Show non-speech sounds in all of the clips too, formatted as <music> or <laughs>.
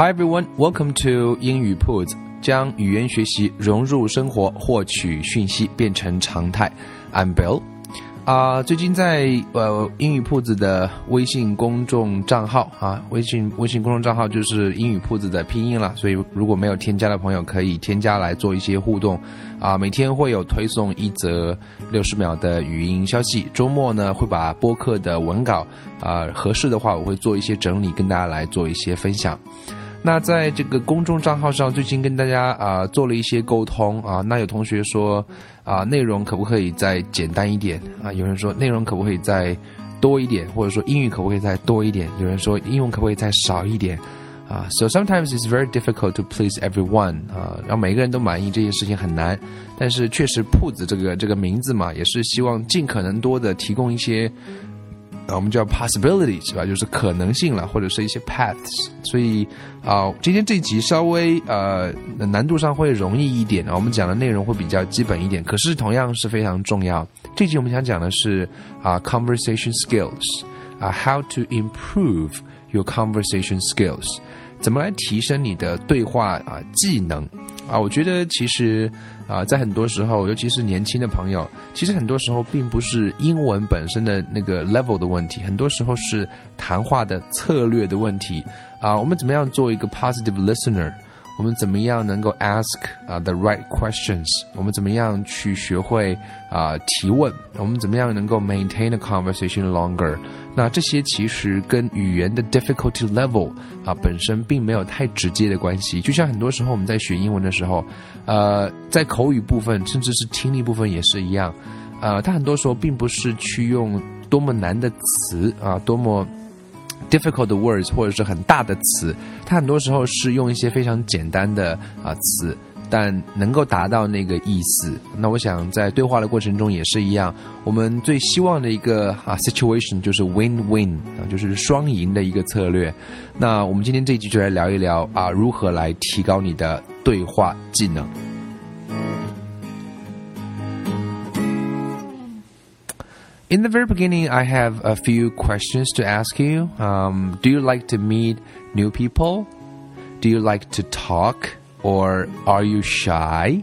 Hi everyone, welcome to 英语铺子，将语言学习融入生活，获取讯息变成常态。I'm Bill。啊，最近在呃英语铺子的微信公众账号啊，微信微信公众账号就是英语铺子的拼音了，所以如果没有添加的朋友可以添加来做一些互动。啊，每天会有推送一则六十秒的语音消息，周末呢会把播客的文稿啊合适的话我会做一些整理，跟大家来做一些分享。那在这个公众账号上，最近跟大家啊做了一些沟通啊。那有同学说啊，内容可不可以再简单一点啊？有人说内容可不可以再多一点，或者说英语可不可以再多一点？有人说英文可不可以再少一点啊？So sometimes it's very difficult to please everyone 啊，让每个人都满意这件事情很难。但是确实，铺子这个这个名字嘛，也是希望尽可能多的提供一些。我们叫 possibilities 是吧？就是可能性了，或者是一些 paths。所以啊，今天这一集稍微呃难度上会容易一点啊。我们讲的内容会比较基本一点，可是同样是非常重要。这集我们想讲的是啊 conversation skills 啊 how to improve your conversation skills，怎么来提升你的对话啊技能啊？我觉得其实。啊，在很多时候，尤其是年轻的朋友，其实很多时候并不是英文本身的那个 level 的问题，很多时候是谈话的策略的问题。啊，我们怎么样做一个 positive listener？我们怎么样能够 ask 啊 the right questions？我们怎么样去学会啊提问？我们怎么样能够 maintain a conversation longer？那这些其实跟语言的 difficulty level 啊本身并没有太直接的关系。就像很多时候我们在学英文的时候，呃，在口语部分甚至是听力部分也是一样，呃，它很多时候并不是去用多么难的词啊，多么。Difficult words 或者是很大的词，它很多时候是用一些非常简单的啊词，但能够达到那个意思。那我想在对话的过程中也是一样，我们最希望的一个啊 situation 就是 win win 啊，就是双赢的一个策略。那我们今天这一集就来聊一聊啊，如何来提高你的对话技能。In the very beginning, I have a few questions to ask you. Um, do you like to meet new people? Do you like to talk, or are you shy?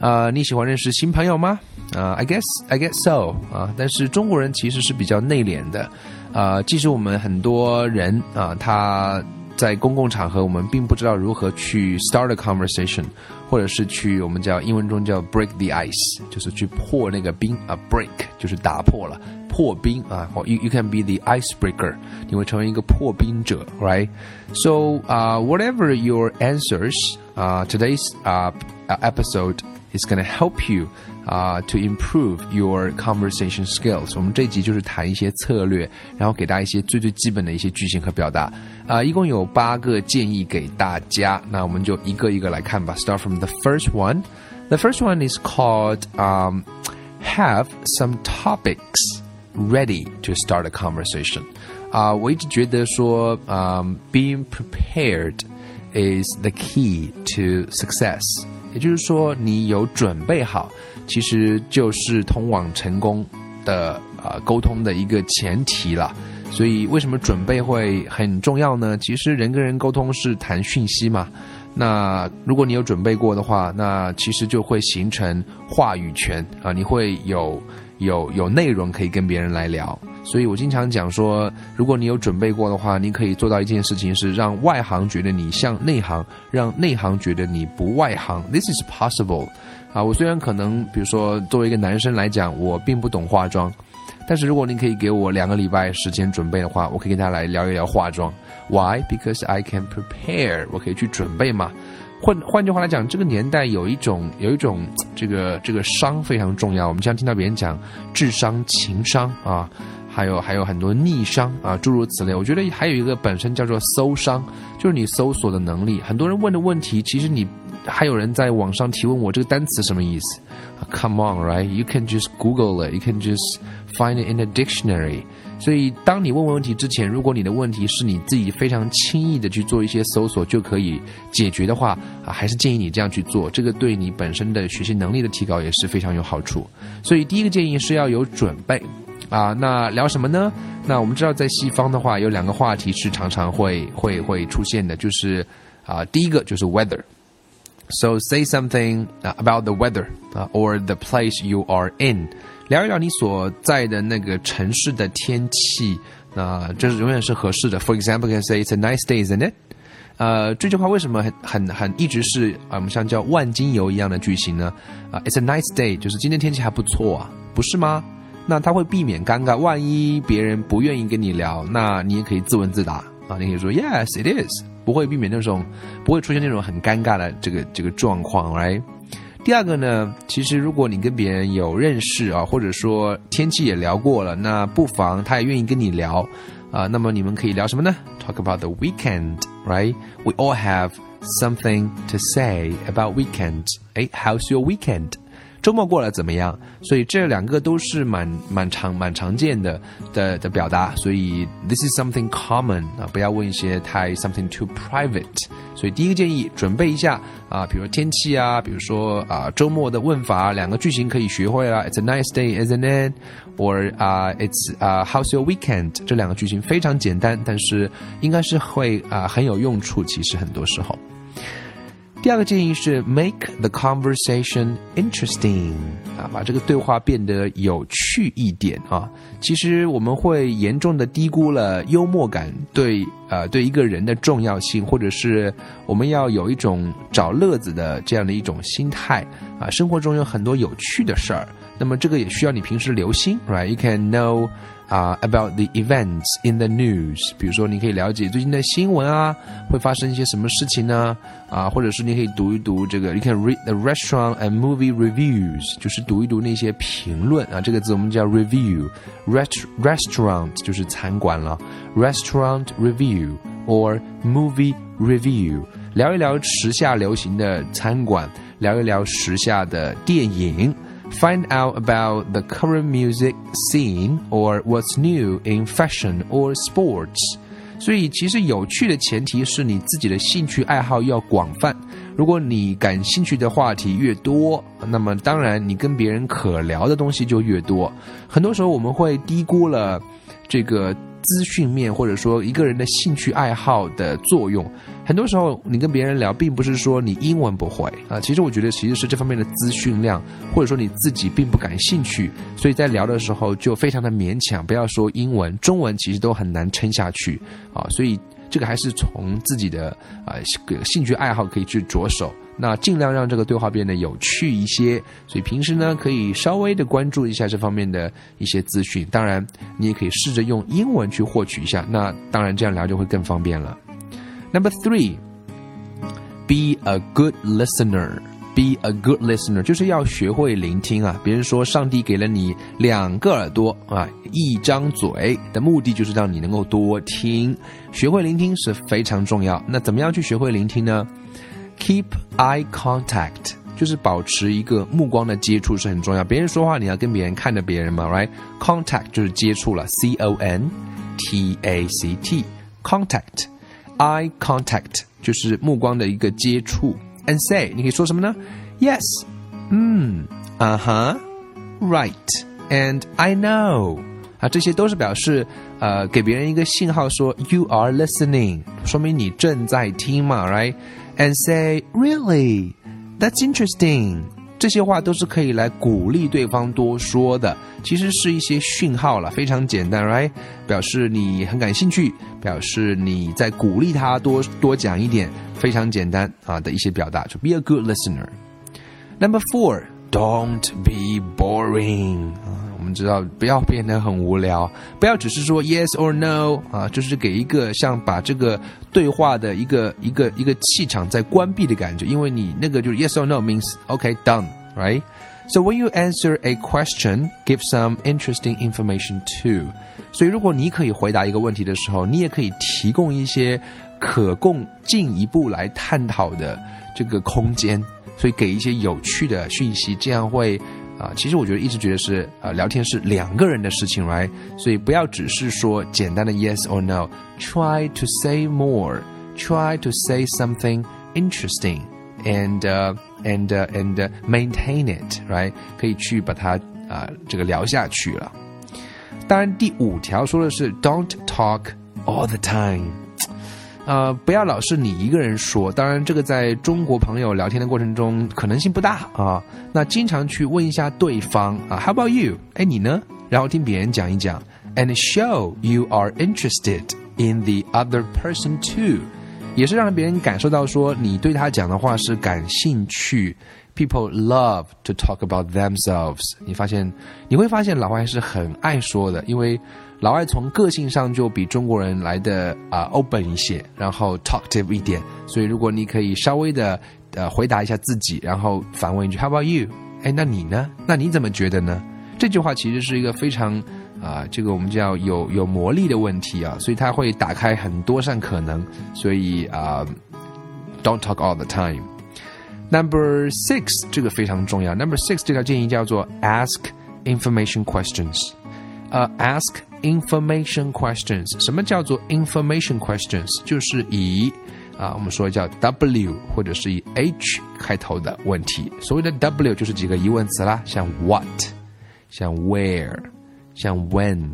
呃，你喜欢认识新朋友吗？啊、uh,，I guess I guess so 啊，但是中国人其实是比较内敛的，啊，即使我们很多人啊，他 在公共场合，我们并不知道如何去 start a conversation，或者是去我们叫英文中叫 break the ice，就是去破那个冰啊，break 就是打破了，破冰啊，或 you you can be the icebreaker，你会成为一个破冰者，right？So 啊、uh,，whatever your answers 啊、uh,，today's 啊、uh, episode is gonna help you 啊、uh,，to improve your conversation skills。我们这一集就是谈一些策略，然后给大家一些最最基本的一些句型和表达。啊、uh,，一共有八个建议给大家，那我们就一个一个来看吧。Start from the first one. The first one is called um, have some topics ready to start a conversation. 啊、uh,，我一直觉得说，嗯、um,，being prepared is the key to success。 也就是说，你有准备好，其实就是通往成功的呃沟通的一个前提了。所以，为什么准备会很重要呢？其实人跟人沟通是谈讯息嘛。那如果你有准备过的话，那其实就会形成话语权啊，你会有有有内容可以跟别人来聊。所以我经常讲说，如果你有准备过的话，你可以做到一件事情，是让外行觉得你像内行，让内行觉得你不外行。This is possible。啊，我虽然可能，比如说作为一个男生来讲，我并不懂化妆，但是如果你可以给我两个礼拜时间准备的话，我可以跟他来聊一聊化妆。Why? Because I can prepare。我可以去准备嘛。换换句话来讲，这个年代有一种有一种这个这个商非常重要。我们经常听到别人讲智商、情商啊，还有还有很多逆商啊，诸如此类。我觉得还有一个本身叫做搜商，就是你搜索的能力。很多人问的问题，其实你还有人在网上提问我这个单词什么意思？Come on, right? You can just Google it. You can just find it in a dictionary. 所以，当你问问题之前，如果你的问题是你自己非常轻易的去做一些搜索就可以解决的话，啊，还是建议你这样去做。这个对你本身的学习能力的提高也是非常有好处。所以，第一个建议是要有准备，啊，那聊什么呢？那我们知道，在西方的话，有两个话题是常常会会会出现的，就是啊，第一个就是 weather。So say something about the weather, or the place you are in. 聊一聊你所在的那个城市的天气，那这是永远是合适的。For example, can say it's a nice day, isn't it？呃，这句话为什么很很很一直是，我们像叫万金油一样的句型呢？啊，it's a nice day，就是今天天气还不错啊，不是吗？那他会避免尴尬，万一别人不愿意跟你聊，那你也可以自问自答啊，你可以说 Yes, it is，不会避免那种不会出现那种很尴尬的这个这个状况，right？第二个呢，其实如果你跟别人有认识啊，或者说天气也聊过了，那不妨他也愿意跟你聊啊。那么你们可以聊什么呢？Talk about the weekend, right? We all have something to say about weekend. 哎，How's your weekend? 周末过了怎么样？所以这两个都是蛮蛮常蛮常见的的的表达。所以 this is something common 啊，不要问一些太 something too private。所以第一个建议，准备一下啊，比如天气啊，比如说啊周末的问法，两个句型可以学会了。It's a nice day, isn't it? Or 啊，It's 啊，How's your weekend? 这两个句型非常简单，但是应该是会啊很有用处。其实很多时候。第二个建议是 make the conversation interesting 啊，把这个对话变得有趣一点啊。其实我们会严重的低估了幽默感对呃对一个人的重要性，或者是我们要有一种找乐子的这样的一种心态啊。生活中有很多有趣的事儿，那么这个也需要你平时留心，right？You can know 啊，about the events in the news，比如说你可以了解最近的新闻啊，会发生一些什么事情呢？啊，或者是你可以读一读这个，you can read the restaurant and movie reviews，就是读一读那些评论啊，这个字我们叫 review，rest restaurant 就是餐馆了，restaurant review or movie review，聊一聊时下流行的餐馆，聊一聊时下的电影。Find out about the current music scene or what's new in fashion or sports。所以，其实有趣的前提是你自己的兴趣爱好要广泛。如果你感兴趣的话题越多，那么当然你跟别人可聊的东西就越多。很多时候我们会低估了这个。资讯面或者说一个人的兴趣爱好的作用，很多时候你跟别人聊，并不是说你英文不会啊，其实我觉得其实是这方面的资讯量，或者说你自己并不感兴趣，所以在聊的时候就非常的勉强。不要说英文，中文其实都很难撑下去啊，所以这个还是从自己的啊兴趣爱好可以去着手。那尽量让这个对话变得有趣一些，所以平时呢可以稍微的关注一下这方面的一些资讯。当然，你也可以试着用英文去获取一下。那当然这样聊就会更方便了。Number three, be a good listener. Be a good listener 就是要学会聆听啊。别人说上帝给了你两个耳朵啊，一张嘴的目的就是让你能够多听。学会聆听是非常重要。那怎么样去学会聆听呢 ？Keep eye contact，就是保持一个目光的接触是很重要。别人说话，你要跟别人看着别人嘛，right？Contact 就是接触了，C O N T A C T，contact，eye contact 就是目光的一个接触。And say，你可以说什么呢？Yes，嗯，啊哈，Right，and I know，啊，这些都是表示呃给别人一个信号说 You are listening，说明你正在听嘛 And say, "Really, that's interesting." 这些话都是可以来鼓励对方多说的，其实是一些讯号了，非常简单，right？表示你很感兴趣，表示你在鼓励他多多讲一点，非常简单啊的一些表达，就 be a good listener. Number four, don't be boring. 我们知道不要变得很无聊，不要只是说 yes or no 啊，就是给一个像把这个对话的一个一个一个气场在关闭的感觉，因为你那个就是 yes or no means OK done right。So when you answer a question, give some interesting information too. 所以如果你可以回答一个问题的时候，你也可以提供一些可供进一步来探讨的这个空间。所以给一些有趣的讯息，这样会啊，其实我觉得一直觉得是啊，聊天是两个人的事情，right？所以不要只是说简单的 yes or no，try to say more，try to say something interesting and and and maintain it，right？可以去把它啊这个聊下去了。当然，第五条说的是 don't talk all the time。 呃，不要老是你一个人说。当然，这个在中国朋友聊天的过程中可能性不大啊。那经常去问一下对方啊，How about you？哎，你呢？然后听别人讲一讲，and show you are interested in the other person too，也是让别人感受到说你对他讲的话是感兴趣。People love to talk about themselves。你发现你会发现老外是很爱说的，因为。老外从个性上就比中国人来的啊 open 一些，然后 talkative 一点，所以如果你可以稍微的呃回答一下自己，然后反问一句 How about you？哎，那你呢？那你怎么觉得呢？这句话其实是一个非常啊，这个我们叫有有魔力的问题啊，所以它会打开很多扇可能，所以啊，don't talk all the time。Number six 这个非常重要。Number six 这条建议叫做 ask information questions。呃，ask information questions。什么叫做 information questions？就是以啊，我们说叫 W 或者是以 H 开头的问题。所谓的 W 就是几个疑问词啦，像 What，像 Where，像 When，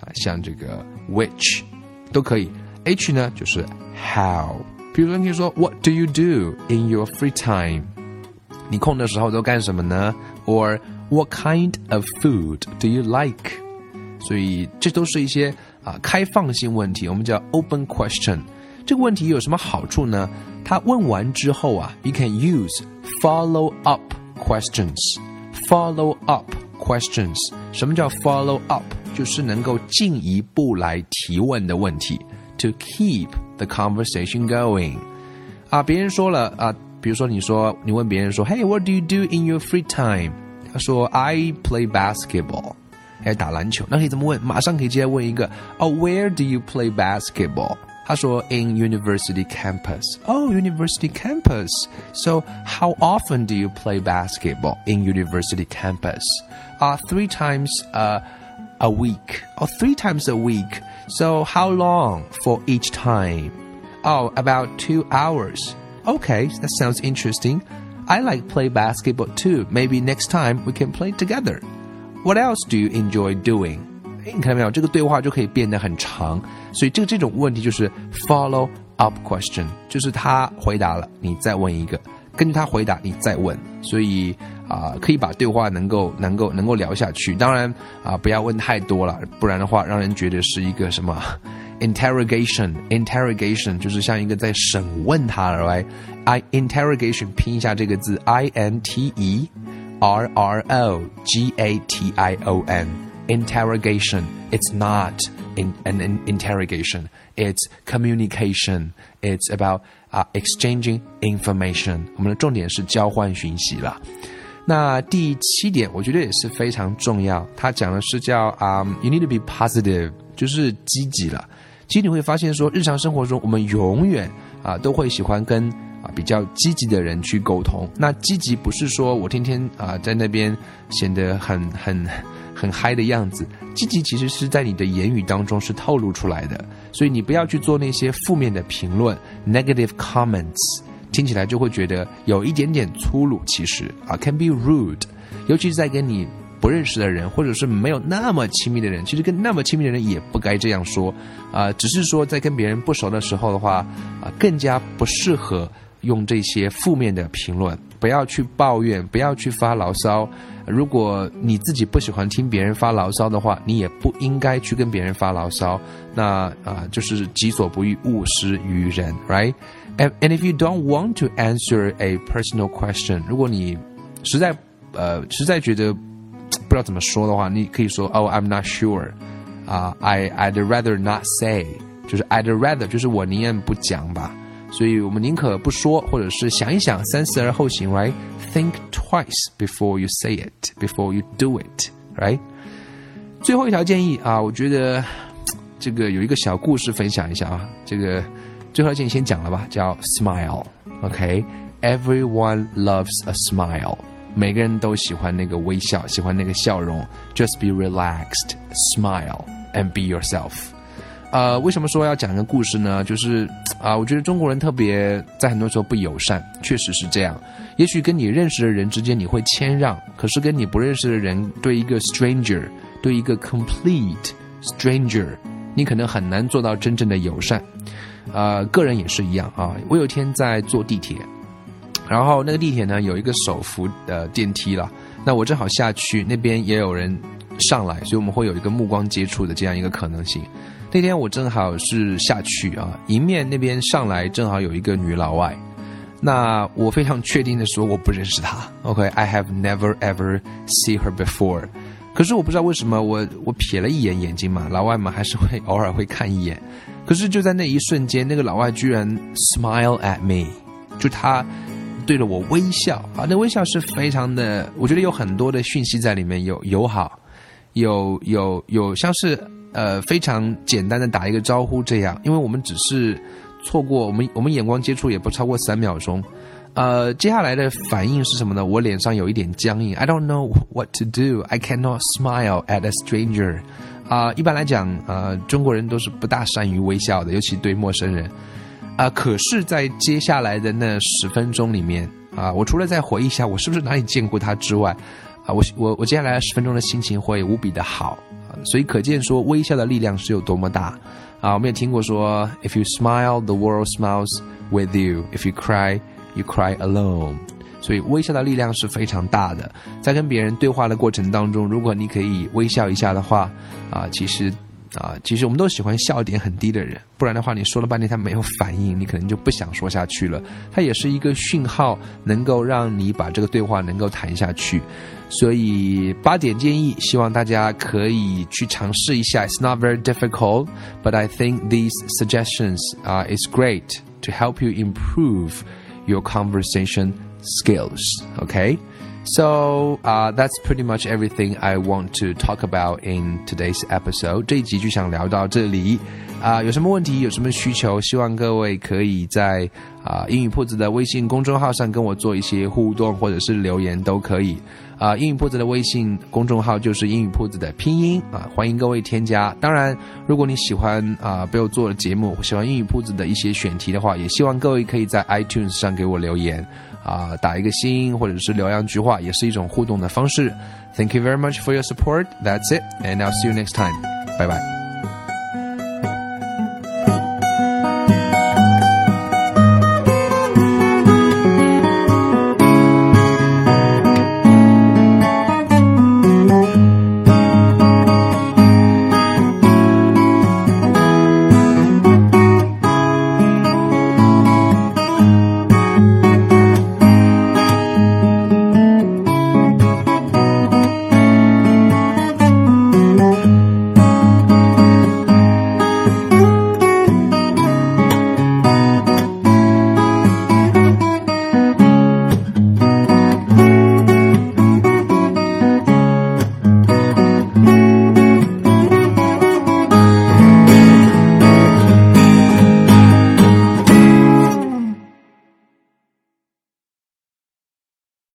啊，像这个 Which 都可以。H 呢就是 How。比如说你说 What do you do in your free time？你空的时候都干什么呢？Or What kind of food do you like？ 所以这都是一些啊开放性问题，我们叫 open question。这个问题有什么好处呢？他问完之后啊，you can use follow up questions。follow up questions，什么叫 follow up？就是能够进一步来提问的问题，to keep the conversation going。啊，别人说了啊，比如说你说你问别人说，Hey，what do you do in your free time？他说，I play basketball。 还打篮球，那可以怎么问？马上可以直接问一个哦，Where do you play basketball？他说 In university campus. Oh, university campus. So how often do you play basketball in university campus? Uh, three times uh, a week. Oh, three times a week. So how long for each time? Oh, about two hours. Okay, that sounds interesting. I like play basketball too. Maybe next time we can play together. What else do you enjoy doing？哎，你看到没有？这个对话就可以变得很长。所以这这种问题就是 follow up question，就是他回答了，你再问一个，根据他回答你再问。所以啊，可以把对话能够能够能够聊下去。当然啊，不要问太多了，不然的话让人觉得是一个什么 <laughs> interrogation，interrogation 就是像一个在审问他，right？I interrogation 拼一下这个字，I N T E。R R O G A T I O N interrogation. It's not in, an, an interrogation. It's communication. It's about uh, exchanging information. 我们的重点是交换讯息了。那第七点，我觉得也是非常重要。他讲的是叫啊、um,，you need to be positive，就是积极了。其实你会发现说，日常生活中我们永远啊都会喜欢跟啊， 比较积极的人去沟通。那积极不是说我天天啊在那边显得很很很嗨的样子，积极其实是在你的言语当中是透露出来的。所以你不要去做那些负面的评论 （negative comments），听起来就会觉得有一点点粗鲁。其实啊，can be rude，尤其是在跟你不认识的人，或者是没有那么亲密的人，其实跟那么亲密的人也不该这样说啊。只是说在跟别人不熟的时候的话啊，更加不适合。用这些负面的评论，不要去抱怨，不要去发牢骚。如果你自己不喜欢听别人发牢骚的话，你也不应该去跟别人发牢骚。那啊，就是己所不欲，勿施于人，right？And and if you don't want to answer a personal question，如果你实在呃实在觉得不知道怎么说的话，你可以说 Oh I'm not sure，啊、i I'd rather not say，就是 I'd rather 就是我宁愿不讲吧。所以我们宁可不说，或者是想一想，三思而后行，right？Think twice before you say it, before you do it, right？最后一条建议啊，我觉得这个有一个小故事分享一下啊。这个最后建议先讲了吧，叫 smile，OK？Everyone loves a smile，每个人都喜欢那个微笑，喜欢那个笑容。Just be relaxed, smile and be yourself。呃，为什么说要讲一个故事呢？就是啊、我觉得中国人特别在很多时候不友善，确实是这样。也许跟你认识的人之间你会谦让，可是跟你不认识的人，对一个 stranger，对一个 complete stranger，你可能很难做到真正的友善。呃，个人也是一样啊。我有一天在坐地铁，然后那个地铁呢有一个手扶的电梯了，那我正好下去，那边也有人上来，所以我们会有一个目光接触的这样一个可能性。那天我正好是下去啊，迎面那边上来正好有一个女老外，那我非常确定的说我不认识她。OK，I、have never ever see her before。可是我不知道为什么我我瞥了一眼眼睛嘛，老外嘛还是会偶尔会看一眼。可是就在那一瞬间，那个老外居然 smile at me，就他对着我微笑啊，那微笑是非常的，我觉得有很多的讯息在里面，有友好，有有有像是呃非常简单的打一个招呼这样，因为我们只是错过我们我们眼光接触也不超过三秒钟，呃，接下来的反应是什么呢？我脸上有一点僵硬，I don't know what to do, I cannot smile at a stranger。啊、一般来讲，呃，中国人都是不大善于微笑的，尤其对陌生人。啊、可是，在接下来的那十分钟里面，啊、我除了在回忆一下我是不是哪里见过他之外，啊，我我我接下来十分钟的心情会无比的好，所以可见说微笑的力量是有多么大。啊，我们也听过说，If you smile, the world smiles with you. If you cry, you cry alone. 所以微笑的力量是非常大的。在跟别人对话的过程当中，如果你可以微笑一下的话，啊，其实。啊，其实我们都喜欢笑点很低的人，不然的话，你说了半天他没有反应，你可能就不想说下去了。它也是一个讯号，能够让你把这个对话能够谈下去。所以八点建议，希望大家可以去尝试一下。It's not very difficult, but I think these suggestions uh, is great to help you improve your conversation skills. Okay. So uh, that's pretty much everything I want to talk about in today's episode. 这一集就想聊到这里啊、有什么问题，有什么需求，希望各位可以在啊、英语铺子的微信公众号上跟我做一些互动，或者是留言都可以。啊、英语铺子的微信公众号就是英语铺子的拼音啊，欢迎各位添加。当然，如果你喜欢啊、被我做的节目，喜欢英语铺子的一些选题的话，也希望各位可以在 iTunes 上给我留言。啊、打一个心，或者是留两句话，也是一种互动的方式。Thank you very much for your support. That's it, and I'll see you next time. Bye bye.